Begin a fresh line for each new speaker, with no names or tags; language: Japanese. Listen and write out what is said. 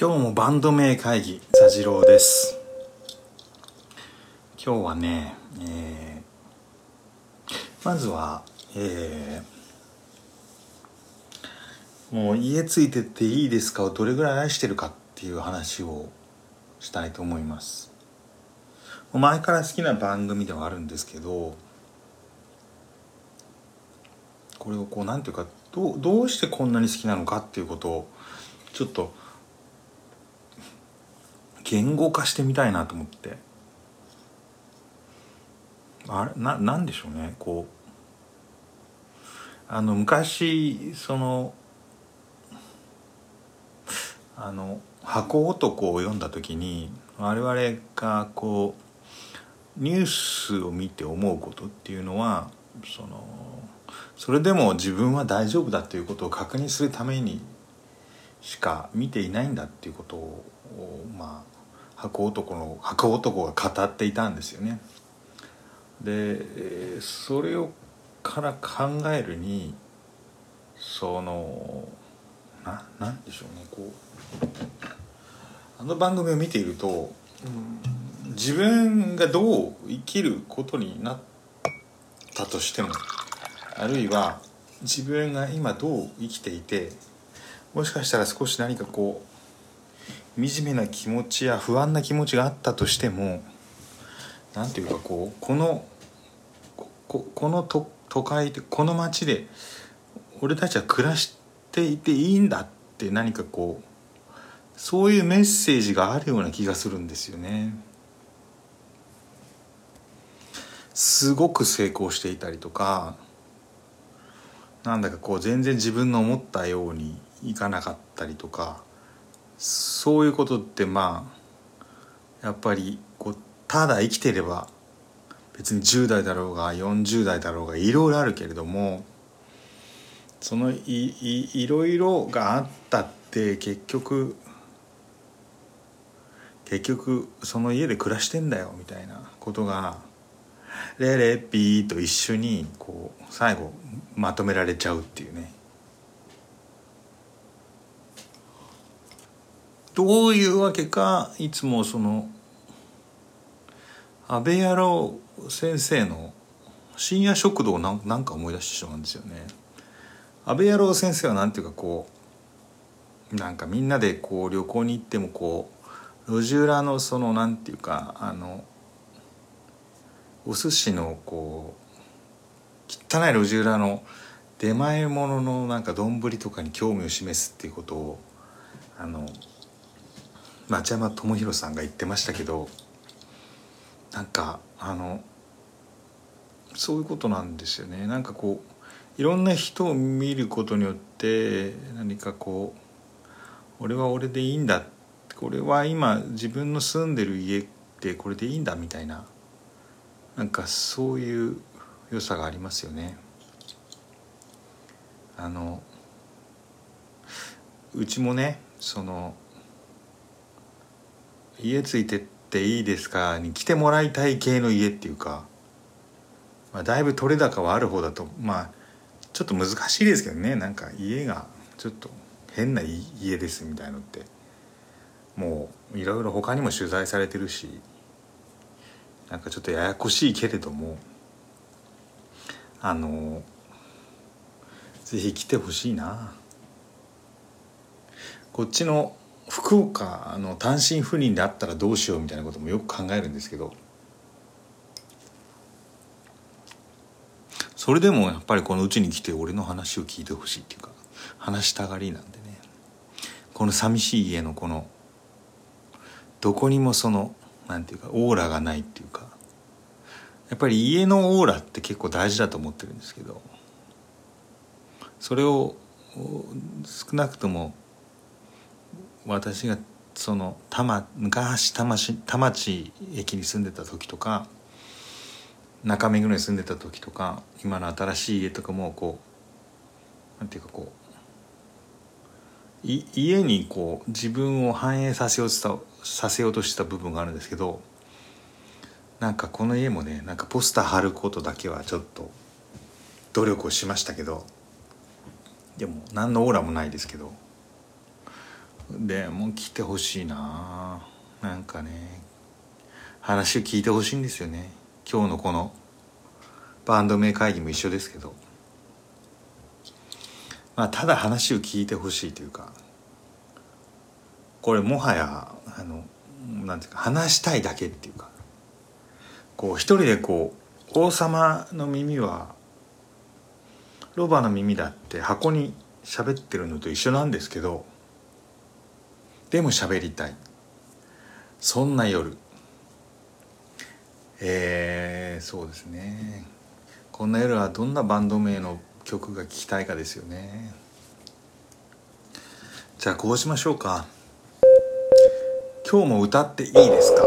今日もバンド名会議座次郎です。今日はね、えー、まずは、えー、もう家ついてっていいですかをどれぐらい愛してるかっていう話をしたいと思います。前から好きな番組ではあるんですけどこれをこうなんていうかどうどうしてこんなに好きなのかっていうことをちょっと言語化してみたいなと思って。あれ？ななんでしょうね？こう。あの昔そのあの「箱男」を読んだ時に我々がこうニュースを見て思うことっていうのはそのそれでも自分は大丈夫だということを確認するためにしか見ていないんだっていうことをまあ箱男の箱男が語っていたんですよね。でそれをから考えるにそのななんでしょうねこうあの番組を見ていると、うん、自分がどう生きることになったとしてもあるいは自分が今どう生きていてもしかしたら少し何かこう惨めな気持ちや不安な気持ちがあったとしても何ていうかこうこのここの都都会でこの街で俺たちは暮らしていていいんだって何かこうそういうメッセージがあるような気がするんですよね。すごく成功していたりとかなんだかこう全然自分の思ったようにいかなかったりとかそういうことってまあやっぱりこうただ生きてれば別に10代だろうが40代だろうがいろいろあるけれどもそのいいいろいろがあったって結局結局その家で暮らしてんだよみたいなことがレレピーと一緒にこう最後まとめられちゃうっていうね。どういうわけかいつもその安倍野郎先生の深夜食堂なんなんか思い出してしまうんですよね。安倍野郎先生はなんていうかこうなんかみんなでこう旅行に行ってもこう路地裏のそのなんていうかあのお寿司のこう汚い路地裏の出前物のなんか丼とかに興味を示すっていうことをあの町山智博さんが言ってましたけどなんかあのそういうことなんですよねなんかこういろんな人を見ることによって何かこう俺は俺でいいんだこれは今自分の住んでる家ってこれでいいんだみたいななんかそういう良さがありますよね。あのうちもねその家ついてっていいですか？に来てもらいたい系の家っていうか、まあ、だいぶ取れ高はある方だとまあちょっと難しいですけどね。なんか家がちょっと変な家ですみたいのって。もういろいろ他にも取材されてるし。なんかちょっとややこしいけれども。あのぜひ来てほしいな。こっちの福岡の単身赴任であったらどうしようみたいなこともよく考えるんですけど。それでもやっぱりこのうちに来て俺の話を聞いてほしいっていうか話したがりなんでね。この寂しい家のこのどこにもそのなんていうかオーラがないっていうか。やっぱり家のオーラって結構大事だと思ってるんですけど。それを少なくとも私がその多摩昔田町田町駅に住んでた時とか中目黒に住んでた時とか今の新しい家とかもこうなんていうかこうい家にこう自分を反映させようとさせようとした部分があるんですけどなんかこの家もねなんかポスター貼ることだけはちょっと努力をしましたけどでも何のオーラもないですけどでも来てほしいな。なんかね話を聞いてほしいんですよね。今日のこのバンド名会議も一緒ですけど。まあただ話を聞いてほしいというかこれもはやあのなんていうか話したいだけっていうかこう一人でこう王様の耳はロバの耳だって箱に喋ってるのと一緒なんですけどでも喋りたい。そんな夜。えー、そうですね。こんな夜はどんなバンド名の曲が聴きたいかですよね。じゃあこうしましょうか。今日も歌っていいですか？